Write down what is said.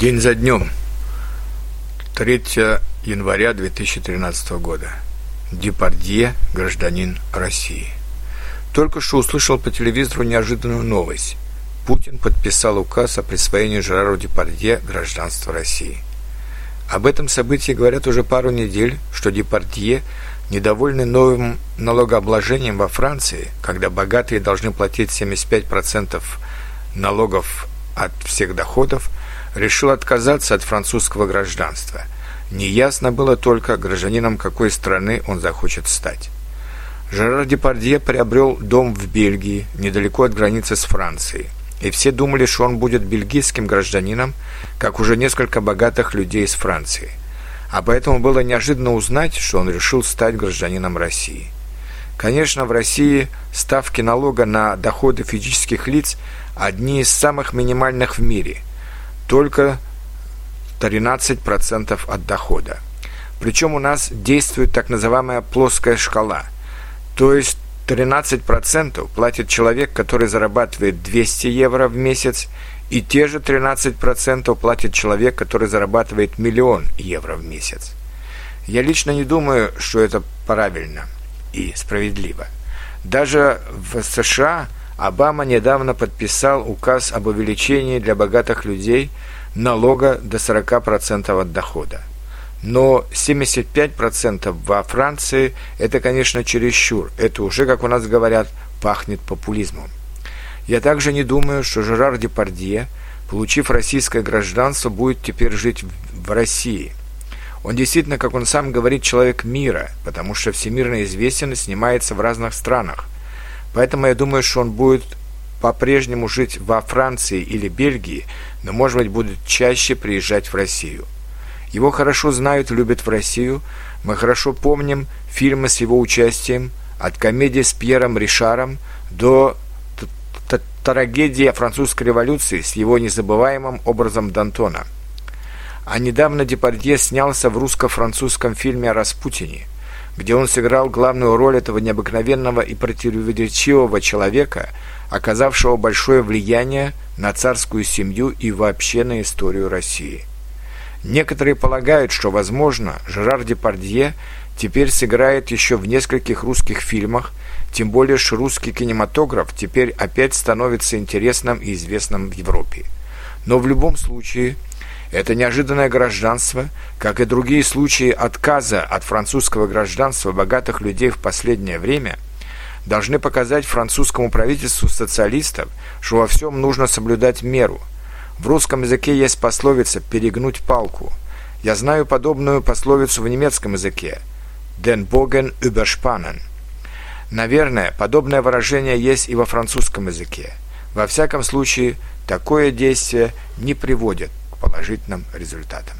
День за днем. 3 января 2013 года. Депардье, гражданин России. Только что услышал по телевизору неожиданную новость. Путин подписал указ о присвоении Жерару Депардье гражданства России. Об этом событии говорят уже пару недель, что Депардье, недовольный новым налогообложением во Франции, когда богатые должны платить 75% налогов от всех доходов, решил отказаться от французского гражданства. Неясно было только, гражданином какой страны он захочет стать. Жерар Депардье приобрел дом в Бельгии, недалеко от границы с Францией. И все думали, что он будет бельгийским гражданином, как уже несколько богатых людей из Франции. А поэтому было неожиданно узнать, что он решил стать гражданином России. Конечно, в России ставки налога на доходы физических лиц одни из самых минимальных в мире – только 13% от дохода. Причем у нас действует так называемая плоская шкала. То есть 13% платит человек, который зарабатывает 200 евро в месяц, и те же 13% платит человек, который зарабатывает миллион евро в месяц. Я лично не думаю, что это правильно и справедливо. Даже в США – Обама недавно подписал указ об увеличении для богатых людей налога до 40% от дохода. Но 75% во Франции – это, конечно, чересчур. Это уже, как у нас говорят, пахнет популизмом. Я также не думаю, что Жерар Депардье, получив российское гражданство, будет теперь жить в России. Он действительно, как он сам говорит, человек мира, потому что всемирно известен и снимается в разных странах – Поэтому я думаю, что он будет по-прежнему жить во Франции или Бельгии, но, может быть, будет чаще приезжать в Россию. Его хорошо знают любят в Россию. Мы хорошо помним фильмы с его участием, от комедии с Пьером Ришаром до трагедии о французской революции с его незабываемым образом Д'Антона. А недавно Депардье снялся в русско-французском фильме о Распутине – где он сыграл главную роль этого необыкновенного и противоречивого человека, оказавшего большое влияние на царскую семью и вообще на историю России. Некоторые полагают, что, возможно, Жерар Депардье теперь сыграет еще в нескольких русских фильмах, тем более что русский кинематограф теперь опять становится интересным и известным в Европе. Но в любом случае – это неожиданное гражданство, как и другие случаи отказа от французского гражданства богатых людей в последнее время, должны показать французскому правительству социалистов, что во всем нужно соблюдать меру. В русском языке есть пословица «перегнуть палку». Я знаю подобную пословицу в немецком языке «den Bogen überspannen». Наверное, подобное выражение есть и во французском языке. Во всяком случае, такое действие не приводит положительным результатам.